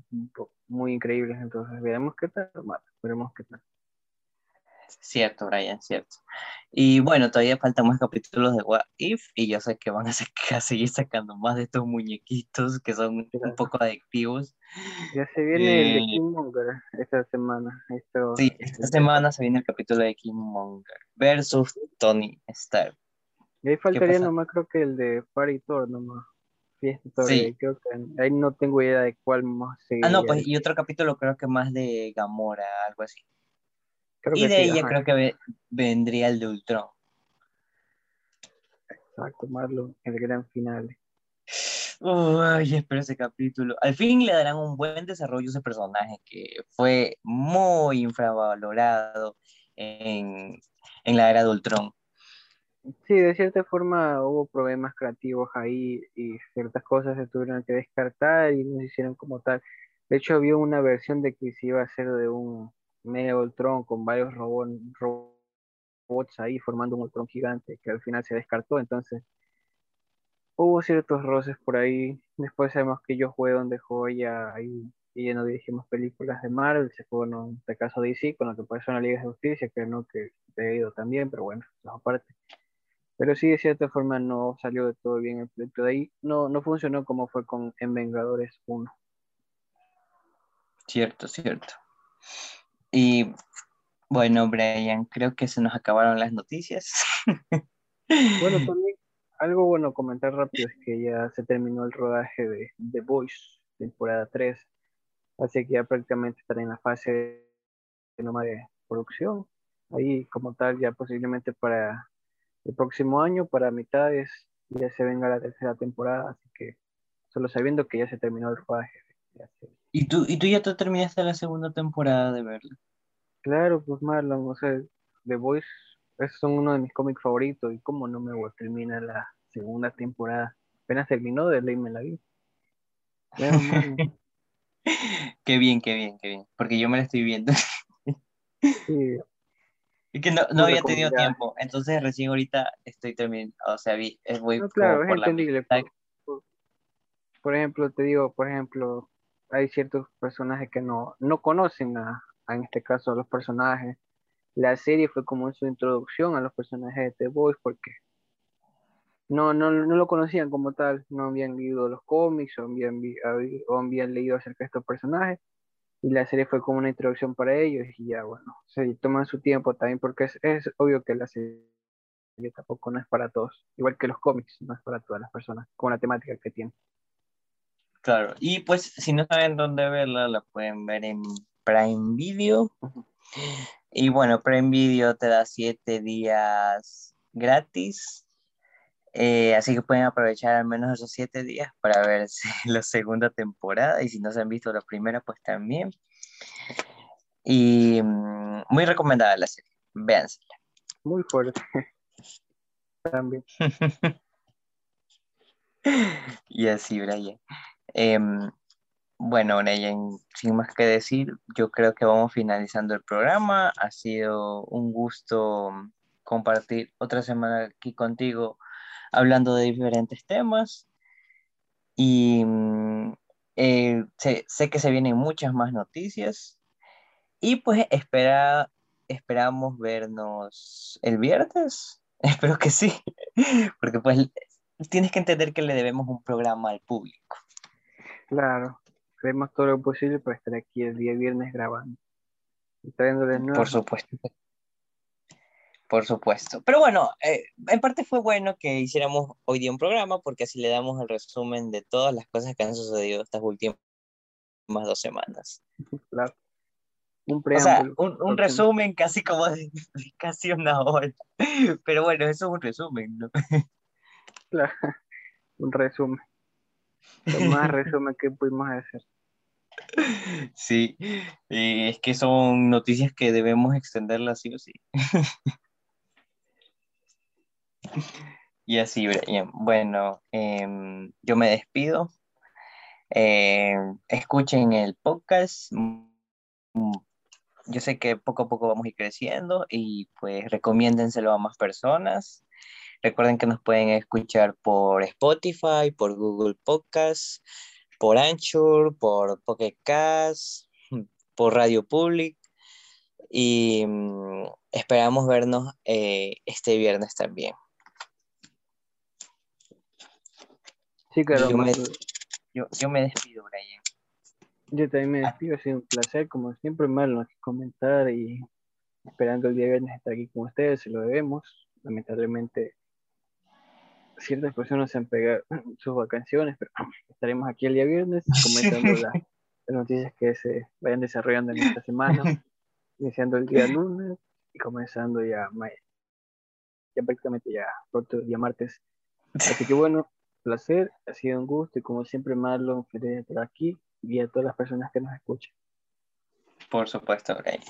muy increíbles, entonces veremos qué tal, Marlon, veremos qué tal. Cierto, Brian, cierto. Y bueno, todavía faltan más capítulos de What If y yo sé que van a, seguir sacando más de estos muñequitos que son un poco adictivos. Ya se viene el de Eh, Killmonger esta semana. Esto, Sí, esta semana se viene el capítulo de Killmonger versus Tony Stark. Y ahí faltaría nomás, creo que el de Party Thor nomás. Fiesta Thor, Sí. creo que ahí no tengo idea de cuál más Ah, no, pues y otro capítulo creo que más de Gamora, algo así. Creo Y de sí, ella ajá, creo que ve- vendría el de Ultron. Exacto, Marlon, el gran final. Uy, espero ese capítulo. Al fin le darán un buen desarrollo a ese personaje que fue muy infravalorado en, en la era de Ultron. Sí, de cierta forma hubo problemas creativos ahí y ciertas cosas se tuvieron que descartar y no se hicieron como tal. De hecho, había una versión de que se iba a hacer de un Mega Ultron con varios robot- robots ahí formando un Ultron gigante que al final se descartó. Entonces, hubo ciertos roces por ahí. Después sabemos que Joss Whedon dejó ya ahí y ya no dirigimos películas de Marvel, se fue en este caso DC con lo que pasó en la Liga de Justicia, que no que ha ido también, pero bueno, eso aparte. Pero sí, de cierta forma no salió de todo bien el proyecto de ahí. No, no funcionó como fue con En Vengadores 1. Cierto, cierto. Y bueno, Brian, creo que se nos acabaron las noticias. Bueno, también algo bueno comentar rápido es que ya se terminó el rodaje de The Voice, temporada 3. Así que ya prácticamente estará en la fase de, de producción. Ahí como tal, ya posiblemente para el próximo año, para mitades, ya se venga la tercera temporada. Así que solo sabiendo que ya se terminó el rodaje. ¿Y tú, y tú ya te terminaste la segunda temporada de verla? Claro, pues Marlon, o sea, The Voice, esos son uno de mis cómics favoritos y cómo no me voy a terminar la segunda temporada. Apenas terminó de ley me la vi. Qué bien, qué bien, qué bien. Porque yo me la estoy viendo. sí, Y que no, no Muy había tenido tiempo. Entonces recién ahorita estoy terminando. O sea, vi, eh, voy no, claro, es por entendible. Por, por- por ejemplo, te digo, por ejemplo, hay ciertos personajes que no, no conocen a, a, en este caso, a los personajes. La serie fue como su introducción a los personajes de The Voice porque no, no, no lo conocían como tal, no habían leído los cómics o habían, o habían leído acerca de estos personajes y la serie fue como una introducción para ellos y ya bueno, se toman su tiempo también porque es, es obvio que la serie tampoco no es para todos, igual que los cómics, no es para todas las personas, con la temática que tiene. Claro. Y pues si no saben dónde verla, la pueden ver en Prime Video. Y bueno, Prime Video te da siete días gratis. Eh, así que pueden aprovechar al menos esos siete días para ver la segunda temporada. Y si no se han visto la primera, pues también. Y mm, muy recomendada la serie. Véansela. Muy fuerte. También. Y así, Brian. Em, bueno, Brian, sin más que decir, yo creo que vamos finalizando el programa. Ha sido un gusto compartir otra semana aquí contigo hablando de diferentes temas. Y mm, eh, sé, sé que se vienen muchas más noticias. Y pues espera, esperamos vernos el viernes. Espero que sí, porque pues tienes que entender que le debemos un programa al público. Claro, haremos todo lo posible para estar aquí el día viernes grabando y trayéndoles nuevas Por supuesto. Por supuesto. Pero bueno, eh, en parte fue bueno que hiciéramos hoy día un programa porque así le damos el resumen de todas las cosas que han sucedido estas últimas dos semanas. claro. Un O sea, un, un resumen casi como de, de casi una hora. Pero bueno, eso es un resumen, ¿no? Claro, un resumen. Lo más resumen que pudimos hacer. Sí, y es que son noticias que debemos extenderlas sí o sí. Y así, Brian. Bueno, em, yo me despido. Em, escuchen el podcast. Yo sé que poco a poco vamos a ir creciendo y pues recomiéndenselo a más personas. Recuerden que nos pueden escuchar por Spotify, por Google Podcasts, por Anchor, por Pocket Cast, por Radio Public. Y mm, esperamos vernos eh, este viernes también. Sí, claro. Yo me, yo, yo me despido, Brian. Yo también me despido, ha sido un placer, como siempre, malo comentar y esperando el día viernes estar aquí con ustedes, se lo debemos. Lamentablemente, ciertas personas se han pegado sus vacaciones, pero estaremos aquí el día viernes comentando las, noticias que se vayan desarrollando en esta semana, iniciando el día lunes y comenzando ya, ya prácticamente ya pronto día martes. Así que bueno, placer, ha sido un gusto y como siempre Marlon, feliz estar aquí y a todas las personas que nos escuchan. Por supuesto, Brian.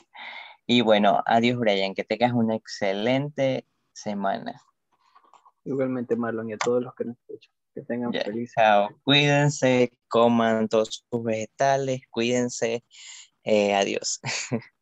Y bueno, adiós Brian, que tengas una excelente semana. Igualmente Marlon y a todos los que nos escuchan. Que tengan feliz. Chao. Cuídense, coman todos sus vegetales, cuídense. Eh, adiós.